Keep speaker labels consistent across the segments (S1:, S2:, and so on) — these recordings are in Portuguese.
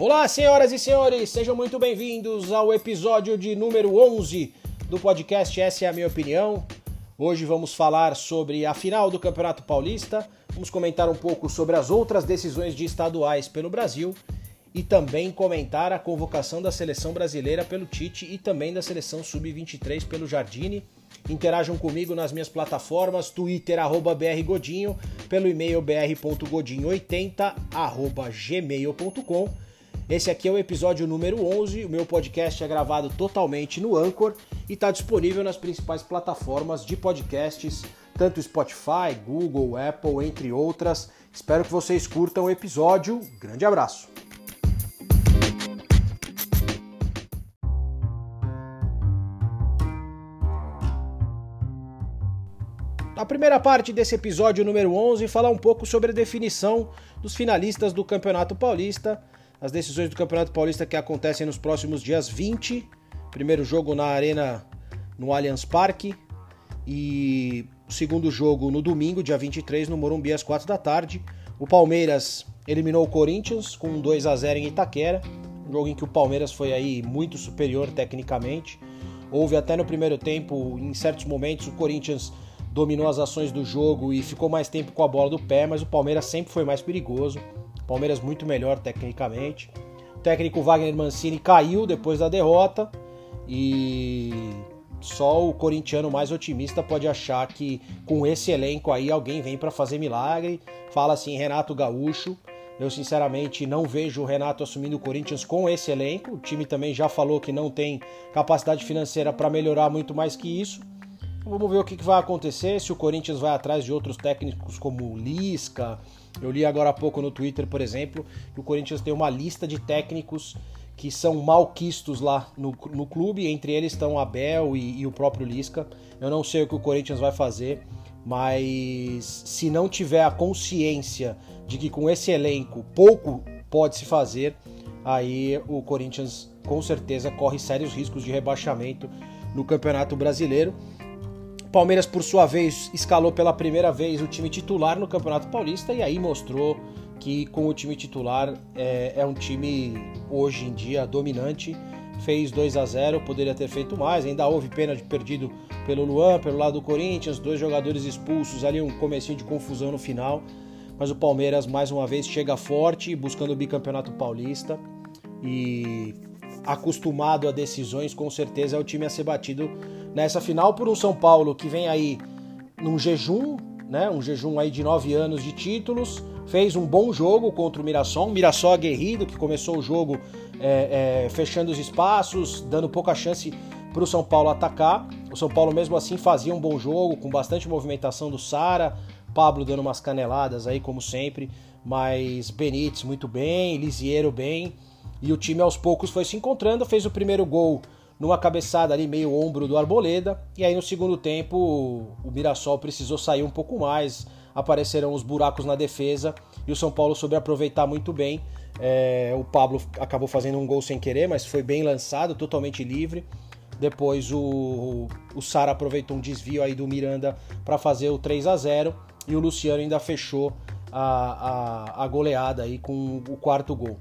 S1: Olá, senhoras e senhores, sejam muito bem-vindos ao episódio de número 11 do podcast Essa é a Minha Opinião. Hoje vamos falar sobre a final do Campeonato Paulista, vamos comentar um pouco sobre as outras decisões de estaduais pelo Brasil e também comentar a convocação da seleção brasileira pelo Tite e também da seleção sub-23 pelo Jardine. Interajam comigo nas minhas plataformas, Twitter, arroba brgodinho, pelo e-mail br.godinho80, arroba gmail.com esse aqui é o episódio número 11. O meu podcast é gravado totalmente no Anchor e está disponível nas principais plataformas de podcasts, tanto Spotify, Google, Apple, entre outras. Espero que vocês curtam o episódio. Grande abraço! Na primeira parte desse episódio número 11, falar um pouco sobre a definição dos finalistas do Campeonato Paulista as decisões do Campeonato Paulista que acontecem nos próximos dias 20. Primeiro jogo na Arena no Allianz Parque e segundo jogo no domingo, dia 23, no Morumbi às 4 da tarde. O Palmeiras eliminou o Corinthians com 2 a 0 em Itaquera, um jogo em que o Palmeiras foi aí muito superior tecnicamente. Houve até no primeiro tempo, em certos momentos, o Corinthians dominou as ações do jogo e ficou mais tempo com a bola do pé, mas o Palmeiras sempre foi mais perigoso. Palmeiras muito melhor tecnicamente. O técnico Wagner Mancini caiu depois da derrota e só o corintiano mais otimista pode achar que com esse elenco aí alguém vem para fazer milagre. Fala assim Renato Gaúcho. Eu sinceramente não vejo o Renato assumindo o Corinthians com esse elenco. O time também já falou que não tem capacidade financeira para melhorar muito mais que isso. Vamos ver o que vai acontecer, se o Corinthians vai atrás de outros técnicos como Lisca, eu li agora há pouco no Twitter, por exemplo, que o Corinthians tem uma lista de técnicos que são malquistos lá no, no clube, entre eles estão Abel e, e o próprio Lisca. Eu não sei o que o Corinthians vai fazer, mas se não tiver a consciência de que com esse elenco pouco pode se fazer, aí o Corinthians com certeza corre sérios riscos de rebaixamento no Campeonato Brasileiro. Palmeiras, por sua vez, escalou pela primeira vez o time titular no Campeonato Paulista e aí mostrou que com o time titular é, é um time hoje em dia dominante. Fez 2 a 0 poderia ter feito mais. Ainda houve pena de perdido pelo Luan, pelo lado do Corinthians, dois jogadores expulsos, ali um comecinho de confusão no final. Mas o Palmeiras mais uma vez chega forte, buscando o bicampeonato paulista e acostumado a decisões, com certeza é o time a ser batido nessa final por um São Paulo que vem aí num jejum, né? Um jejum aí de nove anos de títulos. Fez um bom jogo contra o Mirassol, Mirassol aguerrido que começou o jogo é, é, fechando os espaços, dando pouca chance para o São Paulo atacar. O São Paulo mesmo assim fazia um bom jogo, com bastante movimentação do Sara, Pablo dando umas caneladas aí como sempre, mas Benítez muito bem, Lisiero bem, e o time aos poucos foi se encontrando, fez o primeiro gol numa cabeçada ali meio ombro do Arboleda, e aí no segundo tempo o Mirassol precisou sair um pouco mais, apareceram os buracos na defesa e o São Paulo soube aproveitar muito bem. É, o Pablo acabou fazendo um gol sem querer, mas foi bem lançado, totalmente livre. Depois o, o Sara aproveitou um desvio aí do Miranda para fazer o 3 a 0 e o Luciano ainda fechou a, a, a goleada aí com o quarto gol.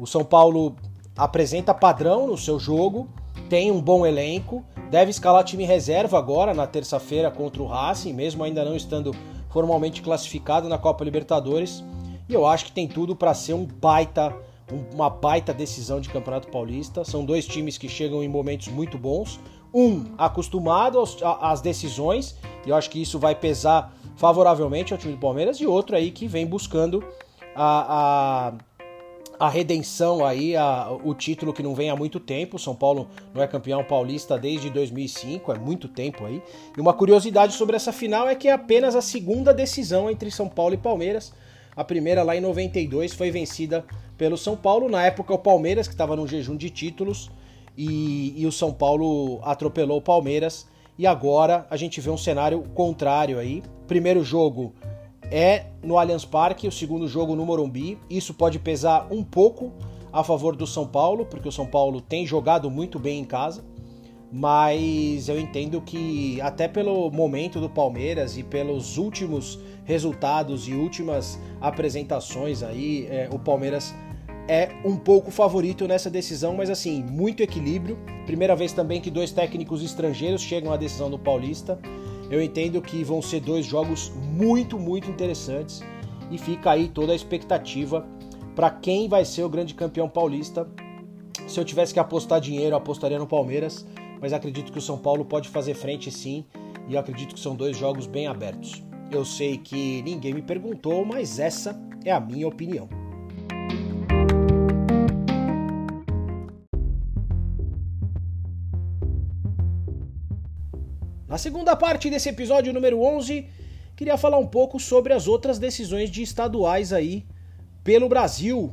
S1: O São Paulo apresenta padrão no seu jogo, tem um bom elenco, deve escalar time reserva agora na terça-feira contra o Racing, mesmo ainda não estando formalmente classificado na Copa Libertadores. E eu acho que tem tudo para ser um baita, uma baita decisão de Campeonato Paulista. São dois times que chegam em momentos muito bons. Um acostumado às decisões, e eu acho que isso vai pesar favoravelmente ao time do Palmeiras, e outro aí que vem buscando a, a a redenção aí, a, o título que não vem há muito tempo. São Paulo não é campeão paulista desde 2005, é muito tempo aí. E uma curiosidade sobre essa final é que é apenas a segunda decisão entre São Paulo e Palmeiras. A primeira lá em 92 foi vencida pelo São Paulo. Na época o Palmeiras que estava num jejum de títulos e, e o São Paulo atropelou o Palmeiras. E agora a gente vê um cenário contrário aí. Primeiro jogo é no Allianz Parque, o segundo jogo no Morumbi. Isso pode pesar um pouco a favor do São Paulo, porque o São Paulo tem jogado muito bem em casa. Mas eu entendo que, até pelo momento do Palmeiras e pelos últimos resultados e últimas apresentações aí, é, o Palmeiras é um pouco favorito nessa decisão, mas assim, muito equilíbrio. Primeira vez também que dois técnicos estrangeiros chegam à decisão do Paulista. Eu entendo que vão ser dois jogos muito, muito interessantes e fica aí toda a expectativa para quem vai ser o grande campeão paulista. Se eu tivesse que apostar dinheiro, eu apostaria no Palmeiras, mas acredito que o São Paulo pode fazer frente sim, e acredito que são dois jogos bem abertos. Eu sei que ninguém me perguntou, mas essa é a minha opinião. Na segunda parte desse episódio número 11, queria falar um pouco sobre as outras decisões de estaduais aí pelo Brasil,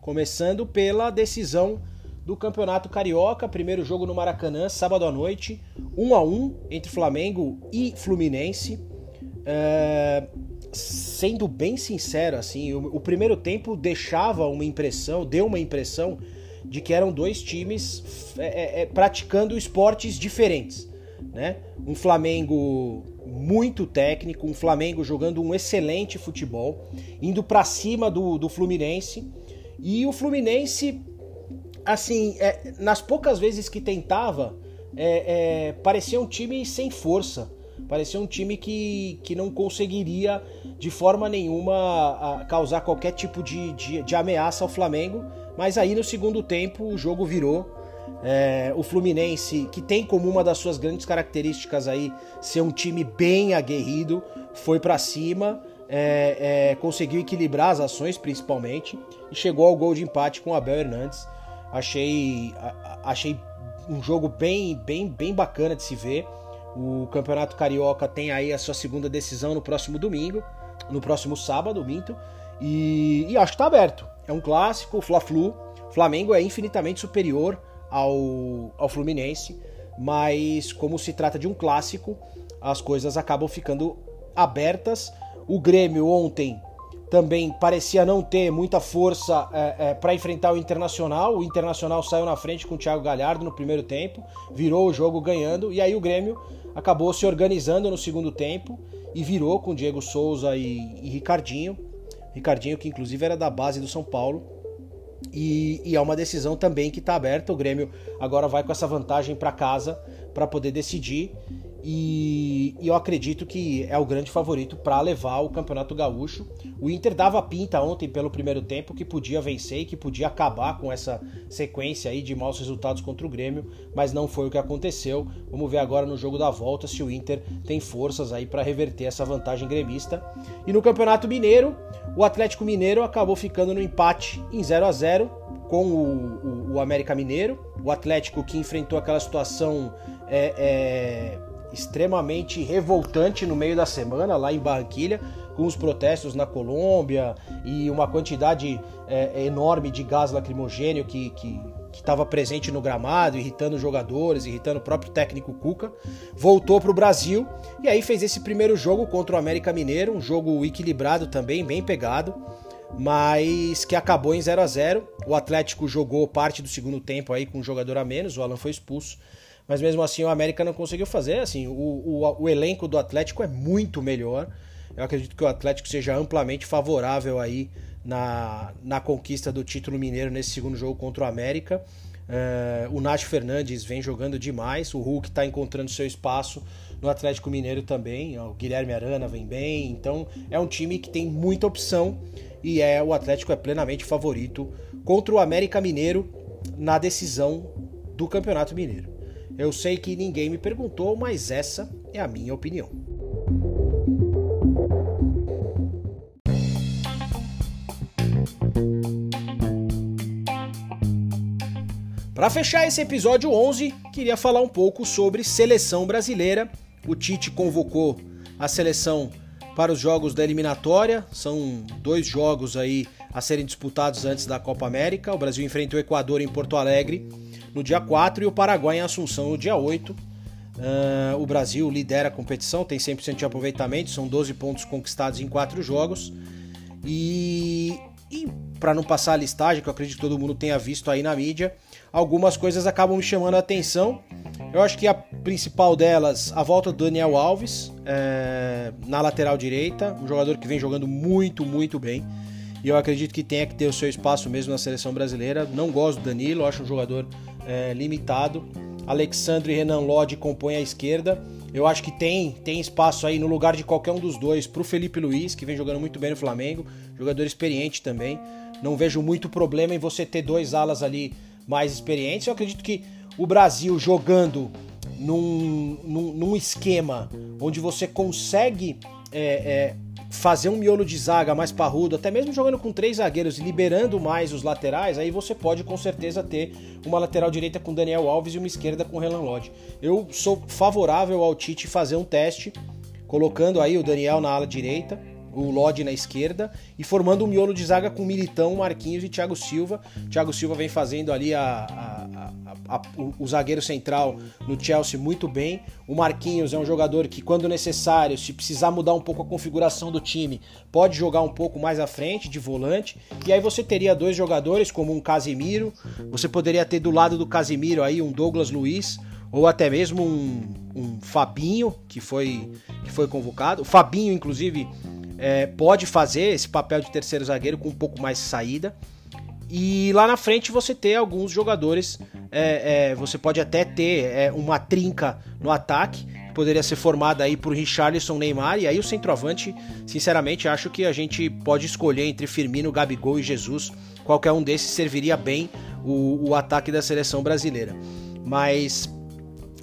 S1: começando pela decisão do Campeonato Carioca, primeiro jogo no Maracanã, sábado à noite, 1 a 1 entre Flamengo e Fluminense. É... Sendo bem sincero, assim, o, o primeiro tempo deixava uma impressão, deu uma impressão de que eram dois times é, é, é praticando esportes diferentes né? Um Flamengo muito técnico, um Flamengo jogando um excelente futebol, indo para cima do, do Fluminense. E o Fluminense, assim, é, nas poucas vezes que tentava, é, é, parecia um time sem força. Parecia um time que, que não conseguiria de forma nenhuma causar qualquer tipo de, de, de ameaça ao Flamengo. Mas aí no segundo tempo o jogo virou é, o Fluminense, que tem como uma das suas grandes características aí ser um time bem aguerrido, foi para cima, é, é, conseguiu equilibrar as ações principalmente e chegou ao gol de empate com o Abel Hernandes. Achei, achei um jogo bem, bem, bem bacana de se ver. O Campeonato Carioca tem aí a sua segunda decisão no próximo domingo, no próximo sábado, minto. E, e acho que tá aberto. É um clássico, Fla-Flu. Flamengo é infinitamente superior ao, ao Fluminense, mas como se trata de um clássico, as coisas acabam ficando abertas. O Grêmio ontem também parecia não ter muita força é, é, para enfrentar o Internacional. O Internacional saiu na frente com o Thiago Galhardo no primeiro tempo, virou o jogo ganhando, e aí o Grêmio acabou se organizando no segundo tempo e virou com Diego Souza e, e Ricardinho. Ricardinho, que inclusive era da base do São Paulo. E, e, é uma decisão também que está aberta. O Grêmio agora vai com essa vantagem para casa para poder decidir. E, e, eu acredito que é o grande favorito para levar o Campeonato Gaúcho. O Inter dava pinta ontem pelo primeiro tempo que podia vencer e que podia acabar com essa sequência aí de maus resultados contra o Grêmio, mas não foi o que aconteceu. Vamos ver agora no jogo da volta se o Inter tem forças aí para reverter essa vantagem gremista. E no Campeonato Mineiro, o Atlético Mineiro acabou ficando no empate em 0 a 0 com o, o, o América Mineiro. O Atlético que enfrentou aquela situação é, é, extremamente revoltante no meio da semana lá em Barranquilha, com os protestos na Colômbia e uma quantidade é, enorme de gás lacrimogênio que, estava presente no gramado, irritando jogadores, irritando o próprio técnico Cuca, voltou para o Brasil e aí fez esse primeiro jogo contra o América Mineiro, um jogo equilibrado também, bem pegado, mas que acabou em 0 a 0 O Atlético jogou parte do segundo tempo aí com um jogador a menos, o Alan foi expulso mas mesmo assim o América não conseguiu fazer. Assim, o, o, o, elenco do Atlético é muito melhor. Eu acredito que o Atlético seja amplamente favorável aí na, na conquista do título mineiro nesse segundo jogo contra o América. Uh, o Nath Fernandes vem jogando demais, o Hulk está encontrando seu espaço no Atlético Mineiro também, o Guilherme Arana vem bem, então é um time que tem muita opção e é o Atlético é plenamente favorito contra o América Mineiro na decisão do Campeonato Mineiro. Eu sei que ninguém me perguntou, mas essa é a minha opinião. Para fechar esse episódio 11, queria falar um pouco sobre seleção brasileira. O Tite convocou a seleção para os jogos da eliminatória. São dois jogos aí a serem disputados antes da Copa América. O Brasil enfrenta o Equador em Porto Alegre no dia 4 e o Paraguai em Assunção no dia 8. Uh, ah, o Brasil lidera a competição, tem 100% de aproveitamento, são 12 pontos conquistados em 4 jogos. E, e para não passar a listagem, que eu acredito que todo mundo tenha visto aí na mídia, algumas coisas acabam me chamando a atenção. Eu acho que a principal delas, a volta do Daniel Alves é, na lateral direita, um jogador que vem jogando muito, muito bem. e eu acredito que tenha que ter o seu espaço mesmo na seleção brasileira. Não gosto do Danilo, acho um jogador é, limitado. Alexandre e Renan Lodge compõem a esquerda. Eu acho que tem, tem espaço aí no lugar de qualquer um dos dois para o Felipe Luiz, que vem jogando muito bem no Flamengo, jogador experiente também. Não vejo muito problema em você ter dois alas ali mais experientes. Eu acredito que o Brasil jogando num, num, num esquema onde você consegue é, é, fazer um miolo de zaga mais parrudo, até mesmo jogando com três zagueiros e liberando mais os laterais, aí você pode com certeza ter uma lateral direita com Daniel Alves e uma esquerda com Renan Lodge. Eu sou favorável ao Tite fazer um teste, colocando aí o Daniel na ala direita, o Lodge na esquerda e formando um miolo de zaga com Militão, Marquinhos e Thiago Silva. Thiago Silva vem fazendo ali a, a, a, o zagueiro central no Chelsea muito bem. O Marquinhos é um jogador que, quando necessário, se precisar mudar um pouco a configuração do time, pode jogar um pouco mais à frente, de volante. E aí você teria dois jogadores, como um Casimiro. Você poderia ter do lado do Casimiro aí um Douglas Luiz ou até mesmo um, um Fabinho que foi, que foi convocado. O Fabinho, inclusive, é, pode fazer esse papel de terceiro zagueiro com um pouco mais de saída. E lá na frente você ter alguns jogadores, é, é, você pode até ter é, uma trinca no ataque, que poderia ser formada aí por Richarlison, Neymar, e aí o centroavante, sinceramente, acho que a gente pode escolher entre Firmino, Gabigol e Jesus, qualquer um desses serviria bem o, o ataque da seleção brasileira. Mas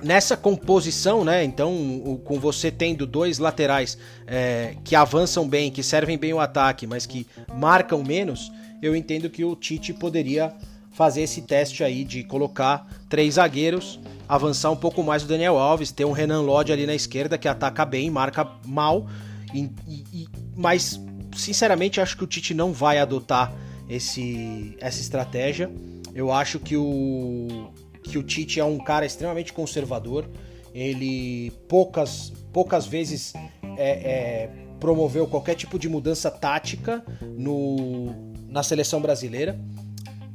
S1: nessa composição, né? Então, com você tendo dois laterais é, que avançam bem, que servem bem o ataque, mas que marcam menos, eu entendo que o Tite poderia fazer esse teste aí de colocar três zagueiros, avançar um pouco mais o Daniel Alves, ter um Renan Lodge ali na esquerda que ataca bem, marca mal, e, e, mas sinceramente acho que o Tite não vai adotar esse, essa estratégia. Eu acho que o, que o Tite é um cara extremamente conservador. Ele poucas, poucas vezes é, é, promoveu qualquer tipo de mudança tática no, na seleção brasileira.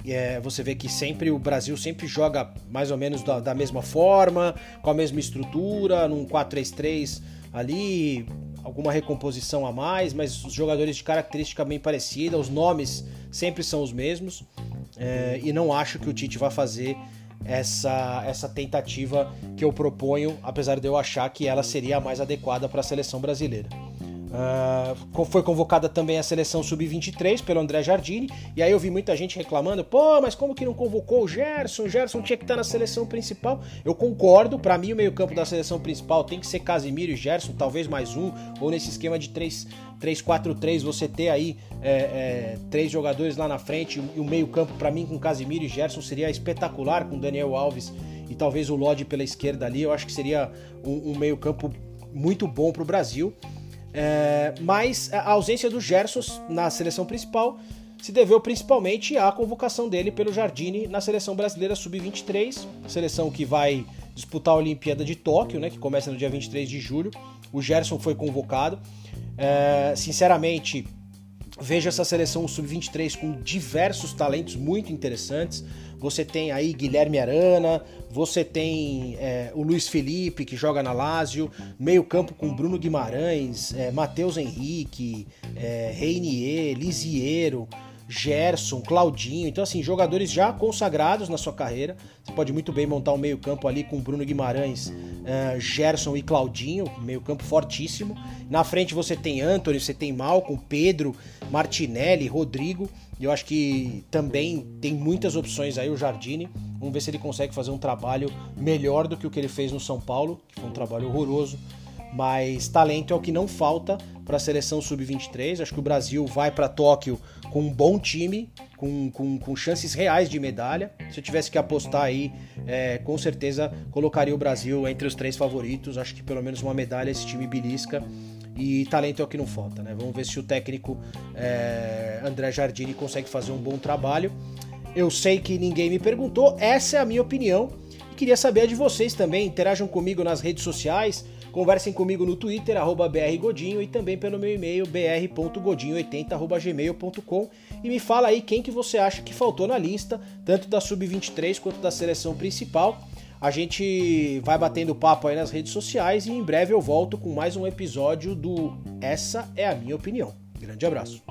S1: É, você vê que sempre o Brasil sempre joga mais ou menos da, da mesma forma, com a mesma estrutura, num 4-3-3 ali, alguma recomposição a mais, mas os jogadores de característica bem parecida, os nomes sempre são os mesmos. É, e não acho que o Tite vai fazer essa, essa tentativa que eu proponho, apesar de eu achar que ela seria a mais adequada para a seleção brasileira. Uh, foi convocada também a seleção sub-23 pelo André Jardini, e aí eu vi muita gente reclamando: pô, mas como que não convocou o Gerson? O Gerson tinha que estar na seleção principal. Eu concordo, para mim o meio-campo da seleção principal tem que ser Casimiro e Gerson, talvez mais um, ou nesse esquema de 3-4-3 você ter aí é, é, três jogadores lá na frente e o meio-campo, para mim, com Casimiro e Gerson seria espetacular, com Daniel Alves e talvez o Lodi pela esquerda ali. Eu acho que seria um, um meio-campo muito bom para o Brasil. É, mas a ausência do Gerson na seleção principal se deveu principalmente à convocação dele pelo Jardine na seleção brasileira sub-23, seleção que vai disputar a Olimpíada de Tóquio, né, que começa no dia 23 de julho. O Gerson foi convocado. É, sinceramente, vejo essa seleção sub-23 com diversos talentos muito interessantes. Você tem aí Guilherme Arana, você tem é, o Luiz Felipe, que joga na Lazio, meio-campo com Bruno Guimarães, é, Matheus Henrique, é, Reinier, Lisiero. Gerson, Claudinho, então assim, jogadores já consagrados na sua carreira. Você pode muito bem montar um meio-campo ali com Bruno Guimarães, uh, Gerson e Claudinho, meio-campo fortíssimo. Na frente você tem Anthony, você tem Malcom, Pedro, Martinelli, Rodrigo. Eu acho que também tem muitas opções aí o Jardine. Vamos ver se ele consegue fazer um trabalho melhor do que o que ele fez no São Paulo, que foi um trabalho horroroso mas talento é o que não falta para a seleção sub-23. Acho que o Brasil vai para Tóquio com um bom time, com, com, com, chances reais de medalha. Se eu tivesse que apostar aí, é, com certeza colocaria o Brasil entre os três favoritos. Acho que pelo menos uma medalha esse time belisca. E talento é o que não falta, né? Vamos ver se o técnico é, André Jardini consegue fazer um bom trabalho. Eu sei que ninguém me perguntou, essa é a minha opinião. E queria saber a de vocês também. Interajam comigo nas redes sociais Conversem comigo no Twitter, brgodinho, e também pelo meu e-mail, br.godinho80.gmail.com e me fala aí quem que você acha que faltou na lista, tanto da Sub-23 quanto da seleção principal. A gente vai batendo papo aí nas redes sociais e em breve eu volto com mais um episódio do Essa é a Minha Opinião. Grande abraço.